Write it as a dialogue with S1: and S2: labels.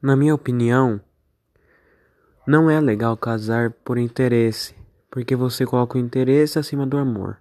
S1: Na minha opinião, não é legal casar por interesse, porque você coloca o interesse acima do amor.